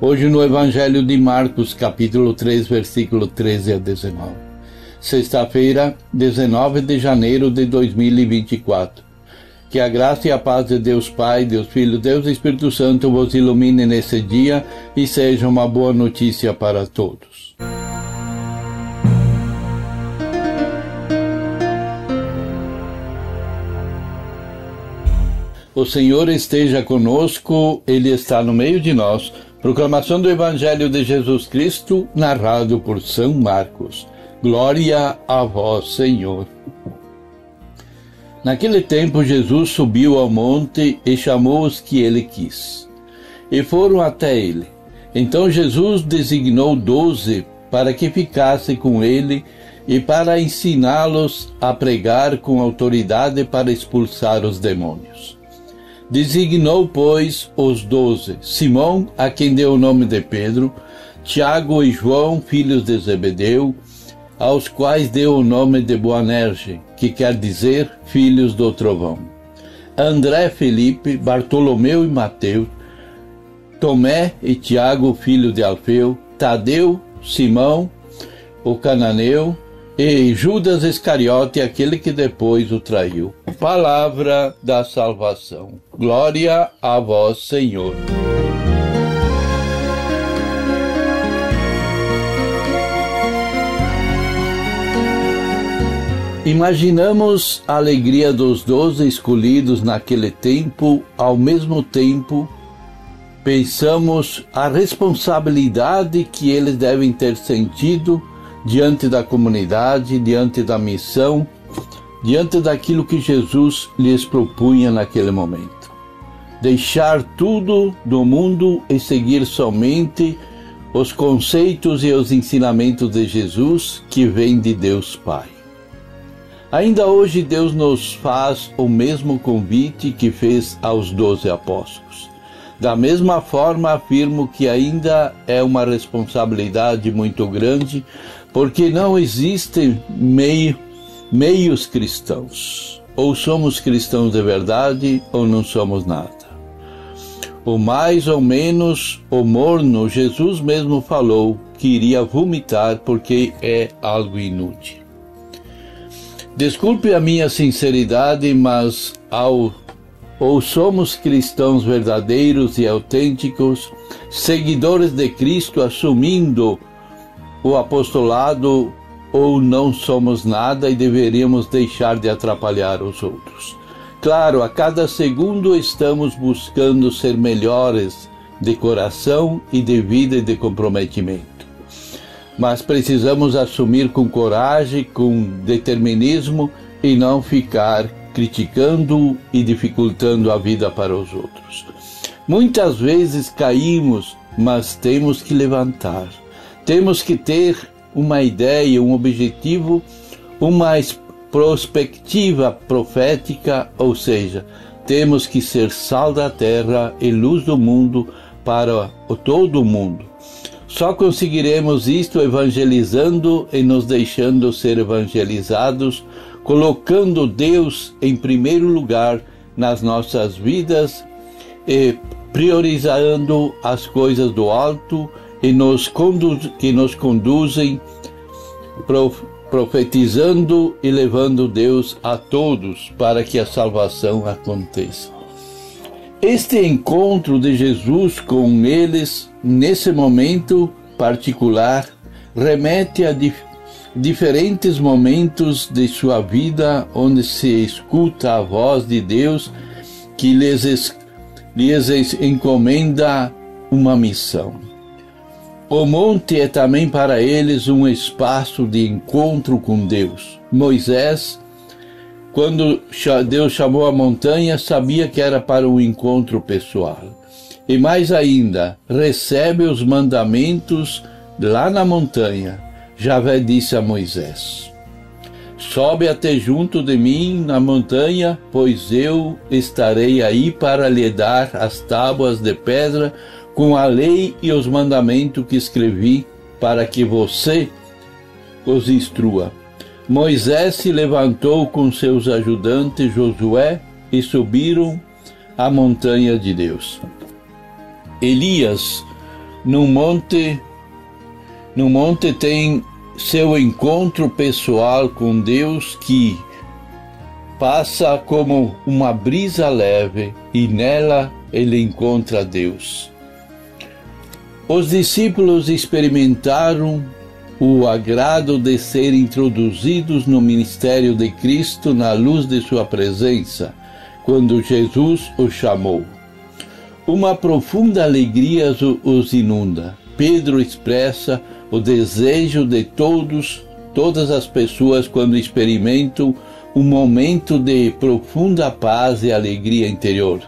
Hoje no Evangelho de Marcos, capítulo 3, versículo 13 a 19. Sexta-feira, 19 de janeiro de 2024. Que a graça e a paz de Deus Pai, Deus Filho, Deus Espírito Santo vos ilumine nesse dia e seja uma boa notícia para todos. O Senhor esteja conosco, Ele está no meio de nós. Proclamação do Evangelho de Jesus Cristo, narrado por São Marcos. Glória a vós, Senhor. Naquele tempo, Jesus subiu ao monte e chamou os que ele quis. E foram até ele. Então Jesus designou doze para que ficassem com ele e para ensiná-los a pregar com autoridade para expulsar os demônios. Designou, pois, os doze: Simão, a quem deu o nome de Pedro, Tiago e João, filhos de Zebedeu, aos quais deu o nome de Boanerge, que quer dizer filhos do trovão. André, Felipe, Bartolomeu e Mateus, Tomé e Tiago, filho de Alfeu, Tadeu, Simão, o cananeu, e Judas Iscariote, aquele que depois o traiu. Palavra da salvação. Glória a vós, Senhor. Imaginamos a alegria dos doze escolhidos naquele tempo, ao mesmo tempo, pensamos a responsabilidade que eles devem ter sentido diante da comunidade, diante da missão, diante daquilo que Jesus lhes propunha naquele momento. Deixar tudo do mundo e seguir somente os conceitos e os ensinamentos de Jesus que vêm de Deus Pai. Ainda hoje Deus nos faz o mesmo convite que fez aos doze apóstolos. Da mesma forma, afirmo que ainda é uma responsabilidade muito grande porque não existem meio, meios cristãos. Ou somos cristãos de verdade ou não somos nada. O mais ou menos o morno, Jesus mesmo falou que iria vomitar porque é algo inútil. Desculpe a minha sinceridade, mas ao ou somos cristãos verdadeiros e autênticos, seguidores de Cristo assumindo o apostolado ou não somos nada e deveríamos deixar de atrapalhar os outros. Claro, a cada segundo estamos buscando ser melhores de coração e de vida e de comprometimento. Mas precisamos assumir com coragem, com determinismo e não ficar criticando e dificultando a vida para os outros. Muitas vezes caímos, mas temos que levantar temos que ter uma ideia, um objetivo, uma prospectiva profética, ou seja, temos que ser sal da terra e luz do mundo para todo o mundo. Só conseguiremos isto evangelizando e nos deixando ser evangelizados, colocando Deus em primeiro lugar nas nossas vidas e priorizando as coisas do alto e nos que nos conduzem profetizando e levando Deus a todos para que a salvação aconteça. Este encontro de Jesus com eles, nesse momento particular, remete a dif diferentes momentos de sua vida onde se escuta a voz de Deus que lhes, lhes encomenda uma missão. O monte é também para eles um espaço de encontro com Deus. Moisés, quando Deus chamou a montanha, sabia que era para um encontro pessoal. E mais ainda, recebe os mandamentos lá na montanha, Javé disse a Moisés: Sobe até junto de mim na montanha, pois eu estarei aí para lhe dar as tábuas de pedra com a lei e os mandamentos que escrevi, para que você os instrua. Moisés se levantou com seus ajudantes Josué e subiram a montanha de Deus. Elias, no monte, no monte tem seu encontro pessoal com Deus que passa como uma brisa leve e nela ele encontra Deus. Os discípulos experimentaram o agrado de ser introduzidos no ministério de Cristo na luz de sua presença, quando Jesus os chamou. Uma profunda alegria os inunda. Pedro expressa o desejo de todos, todas as pessoas quando experimentam um momento de profunda paz e alegria interior,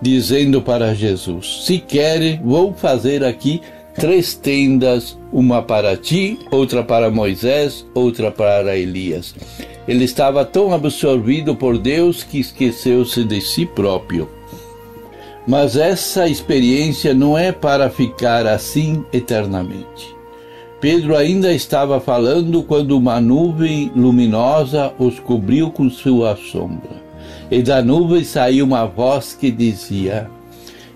dizendo para Jesus: Se quer, vou fazer aqui três tendas, uma para ti, outra para Moisés, outra para Elias. Ele estava tão absorvido por Deus que esqueceu-se de si próprio. Mas essa experiência não é para ficar assim eternamente. Pedro ainda estava falando quando uma nuvem luminosa os cobriu com sua sombra. E da nuvem saiu uma voz que dizia: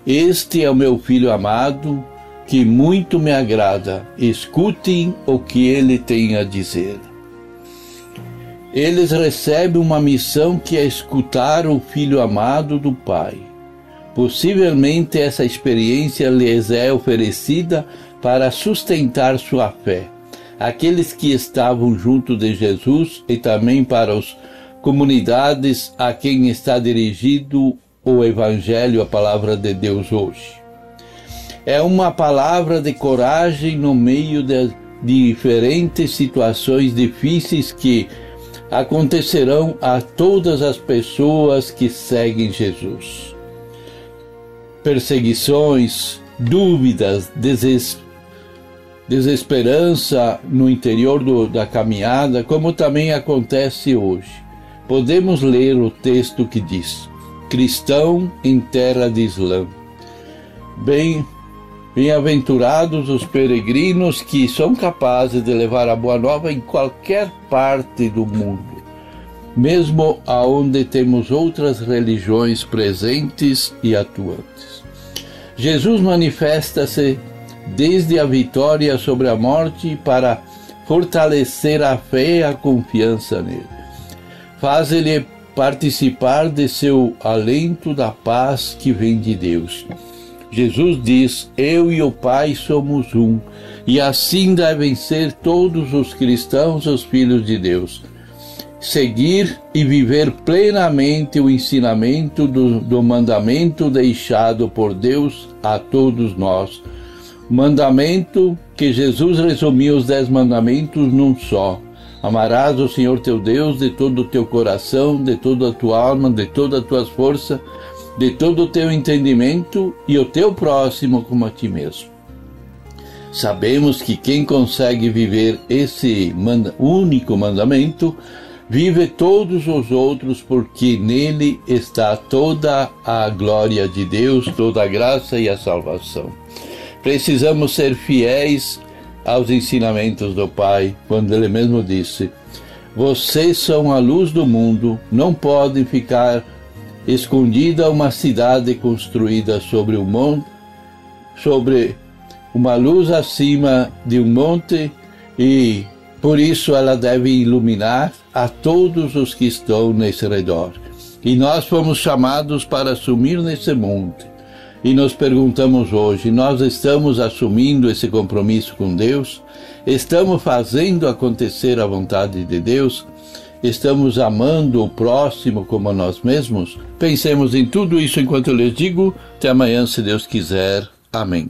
Este é o meu filho amado, que muito me agrada. Escutem o que ele tem a dizer. Eles recebem uma missão que é escutar o filho amado do Pai. Possivelmente essa experiência lhes é oferecida para sustentar sua fé. Aqueles que estavam junto de Jesus e também para as comunidades a quem está dirigido o Evangelho, a palavra de Deus hoje é uma palavra de coragem no meio de diferentes situações difíceis que acontecerão a todas as pessoas que seguem Jesus. Perseguições, dúvidas, deses, desesperança no interior do, da caminhada, como também acontece hoje. Podemos ler o texto que diz: Cristão em terra de Islã. Bem, Bem-aventurados os peregrinos que são capazes de levar a boa nova em qualquer parte do mundo, mesmo aonde temos outras religiões presentes e atuantes. Jesus manifesta-se desde a vitória sobre a morte para fortalecer a fé e a confiança nele. Faz-lhe participar de seu alento da paz que vem de Deus Jesus diz: Eu e o Pai somos um, e assim devem ser todos os cristãos, os filhos de Deus. Seguir e viver plenamente o ensinamento do, do mandamento deixado por Deus a todos nós. Mandamento que Jesus resumiu os dez mandamentos num só. Amarás o Senhor teu Deus de todo o teu coração, de toda a tua alma, de toda a tua força de todo o teu entendimento e o teu próximo como a ti mesmo. Sabemos que quem consegue viver esse manda único mandamento vive todos os outros, porque nele está toda a glória de Deus, toda a graça e a salvação. Precisamos ser fiéis aos ensinamentos do Pai, quando ele mesmo disse: Vocês são a luz do mundo, não podem ficar escondida uma cidade construída sobre um monte, sobre uma luz acima de um monte e por isso ela deve iluminar a todos os que estão nesse redor. E nós fomos chamados para assumir nesse monte. E nos perguntamos hoje: nós estamos assumindo esse compromisso com Deus? Estamos fazendo acontecer a vontade de Deus? Estamos amando o próximo como a nós mesmos? Pensemos em tudo isso enquanto eu lhes digo. Até amanhã, se Deus quiser. Amém.